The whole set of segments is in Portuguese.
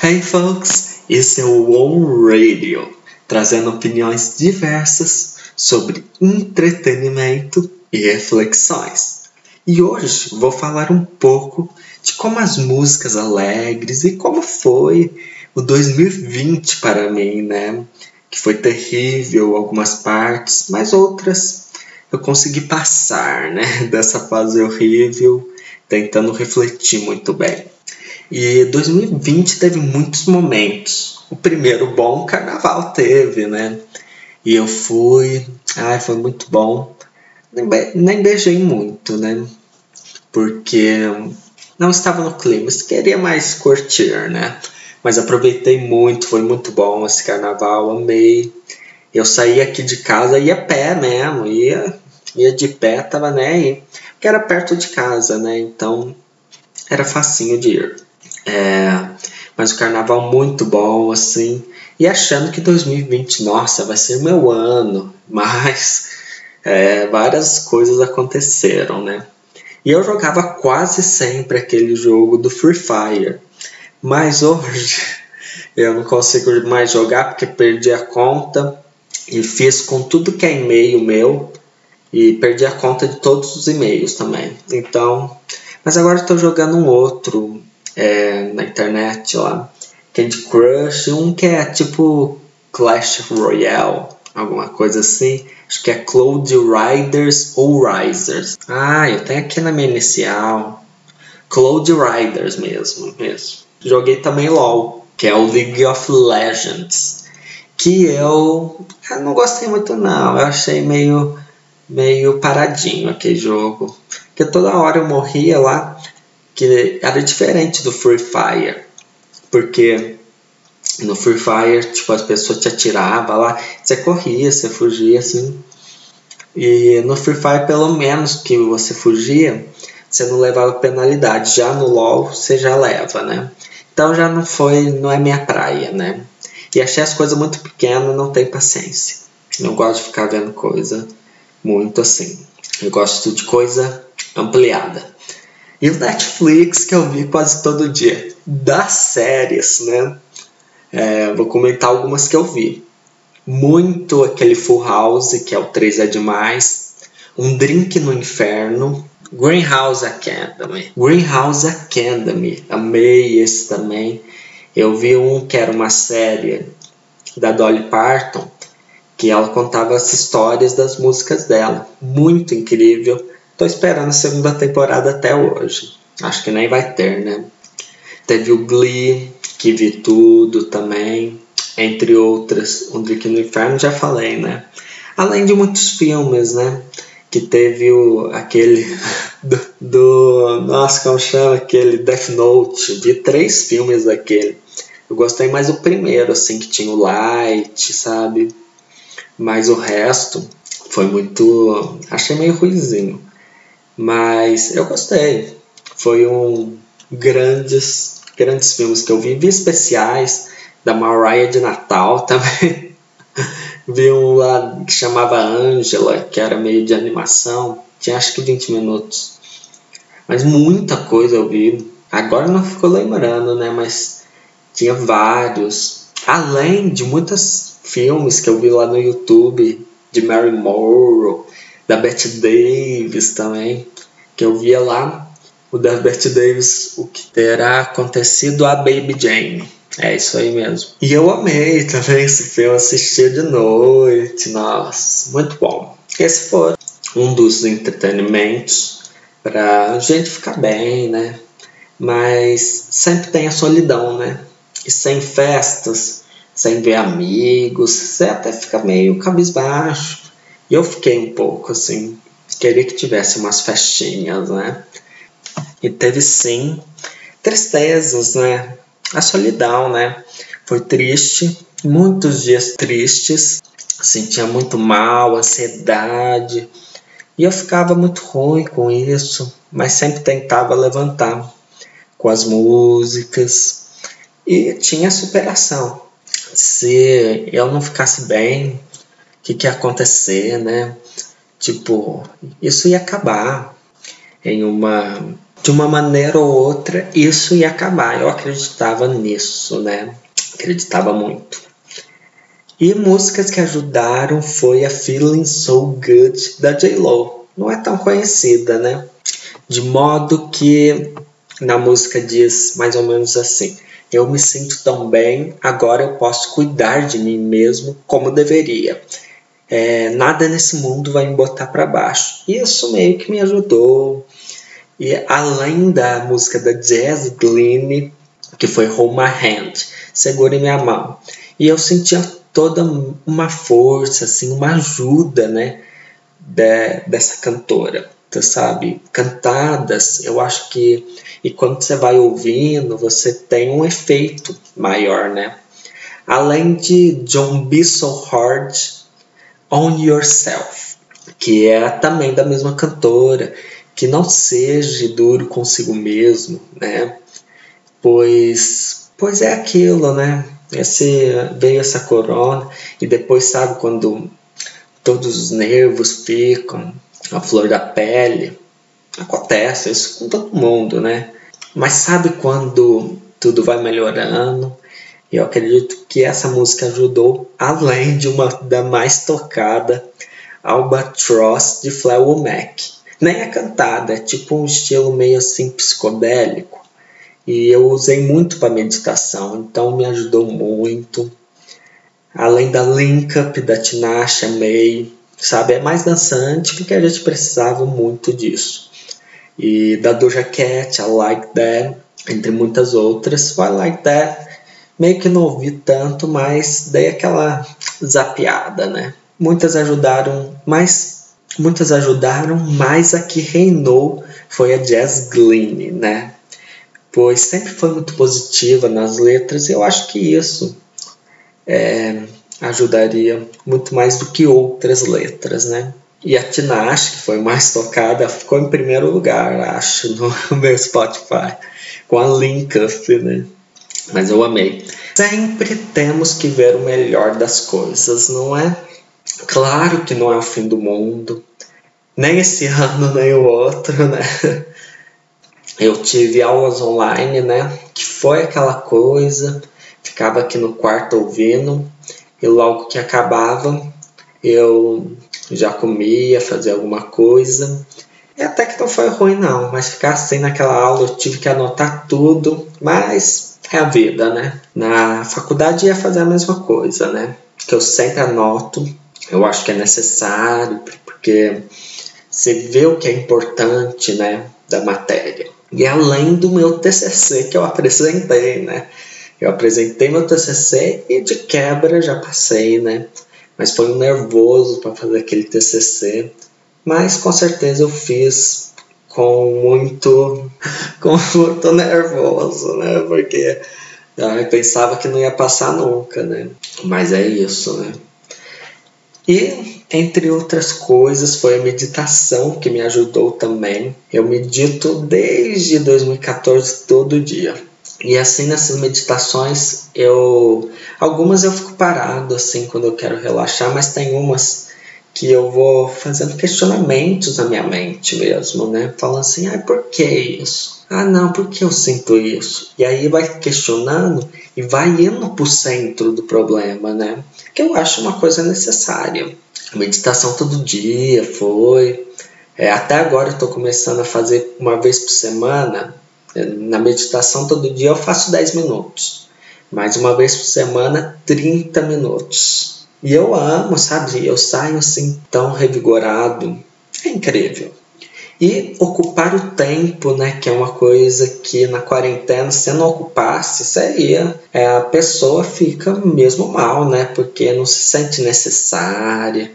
Hey folks, esse é o One Radio, trazendo opiniões diversas sobre entretenimento e reflexões. E hoje vou falar um pouco de como as músicas alegres e como foi o 2020 para mim, né? Que foi terrível algumas partes, mas outras eu consegui passar, né? Dessa fase horrível, tentando refletir muito bem. E 2020 teve muitos momentos. O primeiro bom carnaval teve, né? E eu fui, ai, foi muito bom. Nem, be nem beijei muito, né? Porque não estava no clima, queria mais curtir, né? Mas aproveitei muito, foi muito bom esse carnaval, amei. Eu saí aqui de casa, ia pé mesmo, ia, ia de pé, tava né, porque era perto de casa, né? Então era facinho de ir. É, mas o carnaval muito bom, assim. E achando que 2020, nossa, vai ser meu ano. Mas é, várias coisas aconteceram, né? E eu jogava quase sempre aquele jogo do Free Fire. Mas hoje eu não consigo mais jogar porque perdi a conta e fiz com tudo que é e-mail meu e perdi a conta de todos os e-mails também. Então, mas agora estou jogando um outro é, na internet lá. Candy Crush, um que é tipo Clash Royale, alguma coisa assim. Acho que é Cloud Riders ou Risers. Ah, eu tenho aqui na minha inicial. Cloud Riders mesmo, mesmo. Joguei também LoL, que é o League of Legends. Que eu, eu não gostei muito não. Eu achei meio, meio paradinho aquele jogo. Porque toda hora eu morria lá que era diferente do Free Fire, porque no Free Fire, tipo, as pessoas te atiravam lá, você corria, você fugia, assim. E no Free Fire, pelo menos que você fugia, você não levava penalidade. Já no LoL, você já leva, né? Então já não foi, não é minha praia, né? E achei as coisas muito pequenas, não tenho paciência. Não gosto de ficar vendo coisa muito assim. Eu gosto de coisa ampliada. E o Netflix, que eu vi quase todo dia. Das séries, né? É, vou comentar algumas que eu vi. Muito aquele Full House, que é o 3 é demais. Um Drink no Inferno. Greenhouse Academy. Greenhouse Academy. Amei esse também. Eu vi um que era uma série da Dolly Parton, que ela contava as histórias das músicas dela. Muito incrível Tô esperando a segunda temporada até hoje. Acho que nem vai ter, né? Teve o Glee, que vi tudo também. Entre outras, O Drink no Inferno, já falei, né? Além de muitos filmes, né? Que teve o, aquele do, do. Nossa, como chama? Aquele Death Note. Vi três filmes daquele. Eu gostei mais do primeiro, assim, que tinha o Light, sabe? Mas o resto foi muito. Achei meio ruizinho. Mas eu gostei. Foi um grandes, grandes filmes que eu vi. Vi especiais da Mariah de Natal também. vi um lá que chamava Angela, que era meio de animação. Tinha acho que 20 minutos. Mas muita coisa eu vi. Agora não ficou lembrando, né? Mas tinha vários. Além de muitos filmes que eu vi lá no YouTube de Mary Morrow, da Bette Davis também, que eu via lá o da Bette Davis, o que terá acontecido a Baby Jane. É isso aí mesmo. E eu amei também esse filme, assisti de noite, nossa, muito bom. Esse foi um dos entretenimentos para gente ficar bem, né? Mas sempre tem a solidão, né? E sem festas, sem ver amigos, você até fica meio cabisbaixo. E eu fiquei um pouco assim, queria que tivesse umas festinhas, né? E teve sim tristezas, né? A solidão, né? Foi triste, muitos dias tristes, sentia muito mal, ansiedade, e eu ficava muito ruim com isso, mas sempre tentava levantar com as músicas e tinha superação. Se eu não ficasse bem, que, que ia acontecer, né? Tipo, isso ia acabar em uma de uma maneira ou outra isso ia acabar. Eu acreditava nisso, né? Acreditava muito. E músicas que ajudaram foi a Feeling So Good da J-Lo. Não é tão conhecida, né? De modo que na música diz mais ou menos assim: Eu me sinto tão bem, agora eu posso cuidar de mim mesmo como deveria. É, nada nesse mundo vai me botar para baixo. Isso meio que me ajudou. E além da música da Jazz Glynn, que foi Hold My Hand, Segure Minha Mão. E eu sentia toda uma força, assim, uma ajuda, né, de, dessa cantora, tu sabe? Cantadas, eu acho que e quando você vai ouvindo, você tem um efeito maior, né? Além de Don't Be So Hard on Yourself, que é também da mesma cantora, que não seja duro consigo mesmo, né? Pois, pois é aquilo, né? Esse, veio essa corona e depois sabe quando todos os nervos ficam, a flor da pele, acontece isso com todo mundo, né? Mas sabe quando tudo vai melhorando? Eu acredito que essa música ajudou, além de uma da mais tocada, Albatross de Fleetwood Mac. Nem é cantada, é tipo um estilo meio assim psicodélico. E eu usei muito para meditação, então me ajudou muito. Além da Link Up da Tinashe, May, sabe? É mais dançante porque a gente precisava muito disso. E da Doja Cat, I Like That, entre muitas outras. I Like That meio que não ouvi tanto, mas dei aquela zapiada, né? Muitas ajudaram, mas muitas ajudaram, mas a que reinou foi a Jazz Glynn, né? Pois sempre foi muito positiva nas letras e eu acho que isso é, ajudaria muito mais do que outras letras, né? E a Tinashe, que foi mais tocada, ficou em primeiro lugar, acho, no meu Spotify, com a Link Up, né? Mas eu amei. Sempre temos que ver o melhor das coisas, não é? Claro que não é o fim do mundo, nem esse ano, nem o outro, né? Eu tive aulas online, né? Que foi aquela coisa, ficava aqui no quarto ouvindo, e logo que acabava, eu já comia, fazia alguma coisa. E até que não foi ruim não, mas ficar assim naquela aula eu tive que anotar tudo, mas é a vida, né? Na faculdade ia fazer a mesma coisa, né? Que eu sempre anoto, eu acho que é necessário, porque você vê o que é importante, né, da matéria. E além do meu TCC que eu apresentei, né? Eu apresentei meu TCC e de quebra já passei, né? Mas foi um nervoso para fazer aquele TCC. Mas com certeza eu fiz com muito, com muito nervoso, né? Porque eu pensava que não ia passar nunca, né? Mas é isso, né? E entre outras coisas, foi a meditação que me ajudou também. Eu medito desde 2014 todo dia. E assim nessas meditações, eu algumas eu fico parado assim quando eu quero relaxar, mas tem umas que eu vou fazendo questionamentos na minha mente mesmo, né? Falando assim, ah, por que isso? Ah, não, por que eu sinto isso? E aí vai questionando e vai indo pro centro do problema, né? Que eu acho uma coisa necessária. Meditação todo dia foi. É, até agora eu estou começando a fazer uma vez por semana na meditação, todo dia eu faço 10 minutos, mas uma vez por semana, 30 minutos. E eu amo, sabe? Eu saio assim tão revigorado. É incrível. E ocupar o tempo, né? Que é uma coisa que na quarentena, se não ocupasse, seria. É, a pessoa fica mesmo mal, né? Porque não se sente necessária,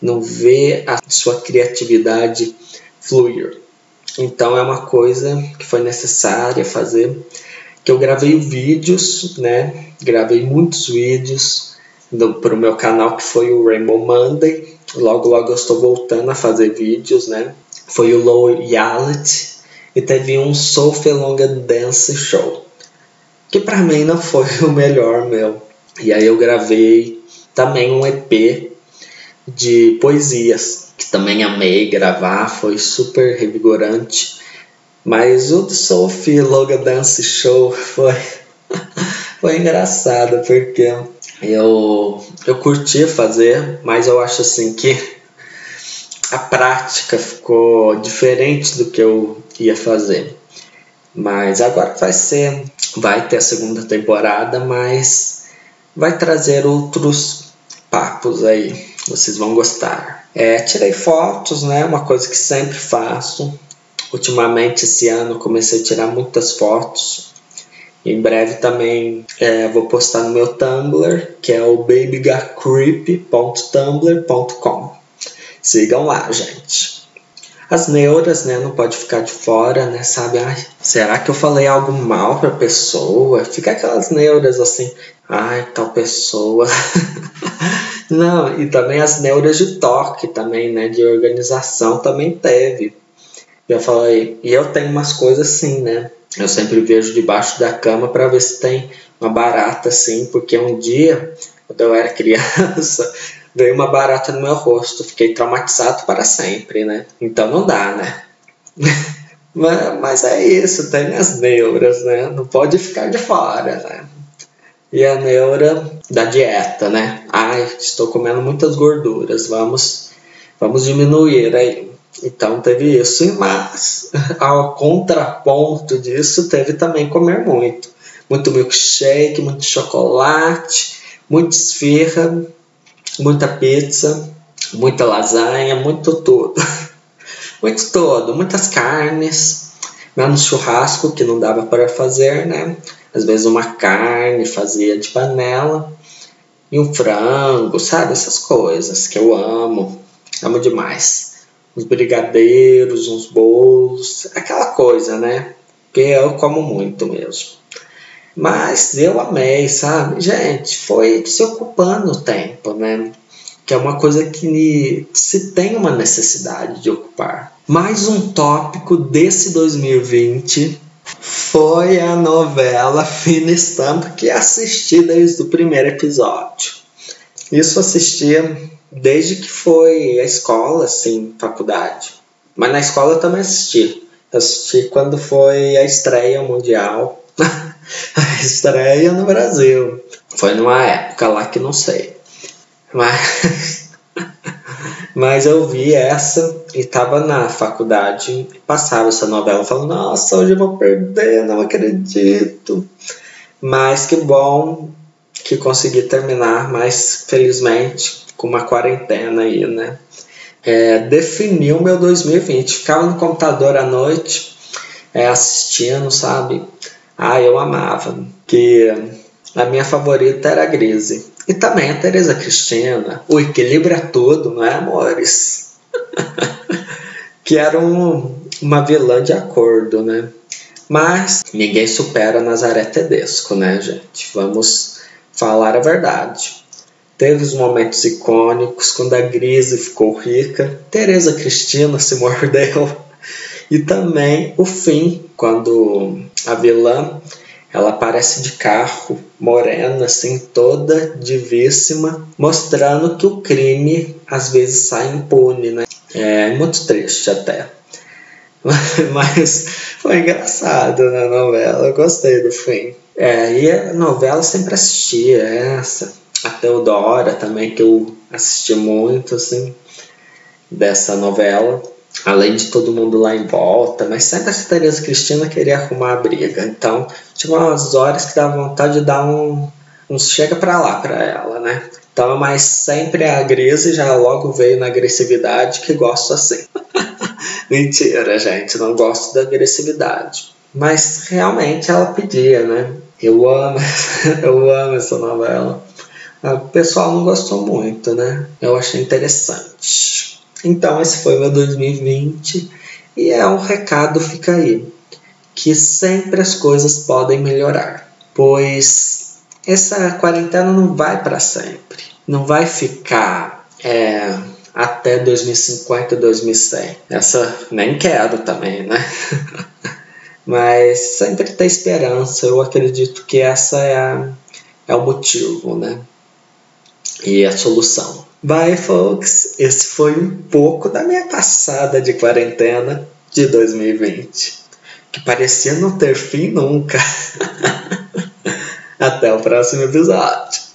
não vê a sua criatividade fluir. Então é uma coisa que foi necessária fazer. Que eu gravei vídeos, né? Gravei muitos vídeos para o meu canal que foi o Rainbow Monday. Logo, logo eu estou voltando a fazer vídeos, né? Foi o Loyalty e teve um Sophie Longa Dance Show. Que para mim não foi o melhor meu. E aí eu gravei também um EP de poesias que também amei gravar, foi super revigorante. Mas o Sophie Loga Dance Show foi, foi engraçado, porque eu, eu curti fazer, mas eu acho assim que a prática ficou diferente do que eu ia fazer. Mas agora vai ser, vai ter a segunda temporada, mas vai trazer outros papos aí. Vocês vão gostar. É, tirei fotos, né? Uma coisa que sempre faço. Ultimamente, esse ano, comecei a tirar muitas fotos. Em breve também é, vou postar no meu Tumblr, que é o babygacreep.tumblr.com. Sigam lá, gente. As neuras, né, não pode ficar de fora, né, sabe? Ai, será que eu falei algo mal pra pessoa? Fica aquelas neuras assim, ai, tal pessoa. não, e também as neuras de toque também, né, de organização também teve. Já falei, e eu tenho umas coisas assim, né? Eu sempre vejo debaixo da cama para ver se tem uma barata assim, porque um dia, quando eu era criança, veio uma barata no meu rosto. Fiquei traumatizado para sempre, né? Então não dá, né? mas, mas é isso, tem as neuras, né? Não pode ficar de fora, né? E a neura da dieta, né? Ai, estou comendo muitas gorduras, vamos, vamos diminuir aí. Então teve isso, mas ao contraponto disso, teve também comer muito. Muito milkshake, muito chocolate, muito esfirra, muita pizza, muita lasanha, muito tudo. muito todo, muitas carnes, menos churrasco que não dava para fazer, né? Às vezes uma carne fazia de panela e um frango, sabe? Essas coisas que eu amo, amo demais. Uns brigadeiros, uns bolos, aquela coisa, né? Que eu como muito mesmo. Mas eu amei, sabe? Gente, foi se ocupando o tempo, né? Que é uma coisa que se tem uma necessidade de ocupar. Mais um tópico desse 2020 foi a novela Fina Estampa que assisti desde o primeiro episódio. Isso assistia desde que foi a escola, assim, faculdade. Mas na escola eu também assisti. Eu assisti quando foi a estreia mundial a estreia no Brasil. Foi numa época lá que não sei. Mas, mas eu vi essa e tava na faculdade e passava essa novela falando, nossa, hoje eu vou perder, não acredito. Mas que bom que consegui terminar, mas felizmente com uma quarentena aí, né? É, definiu meu 2020. Ficava no computador à noite, é, assistindo, sabe? Ah, eu amava. Que a minha favorita era a Grise. E também a Teresa Cristina. O equilíbrio é tudo, não é, amores? que era um, uma vilã de acordo, né? Mas ninguém supera Nazaré Tedesco, né, gente? Vamos falar a verdade. Teve os momentos icônicos quando a Grise ficou rica, Teresa Cristina se mordeu e também o fim, quando a vilã ela aparece de carro, morena, assim, toda divíssima, mostrando que o crime às vezes sai impune, né? É muito triste até. Mas foi engraçado na novela, eu gostei do fim. É, e a novela sempre assistia essa, a Teodora também, que eu assisti muito, assim, dessa novela além de todo mundo lá em volta, mas sempre a Tereza Cristina queria arrumar a briga. Então, tinha umas horas que dava vontade de dar um, um chega pra lá pra ela, né? Então, mas sempre a Grise já logo veio na agressividade que gosto assim. Mentira, gente, não gosto da agressividade. Mas realmente ela pedia, né? Eu amo, eu amo essa novela. O pessoal não gostou muito, né? Eu achei interessante. Então, esse foi meu 2020 e é um recado, fica aí, que sempre as coisas podem melhorar, pois essa quarentena não vai para sempre, não vai ficar é, até 2050, 2100. Essa nem quero também, né? Mas sempre tem esperança, eu acredito que essa é, a, é o motivo, né? E a solução. Bye, folks! Esse foi um pouco da minha passada de quarentena de 2020. que parecia não ter fim nunca. Até o próximo episódio.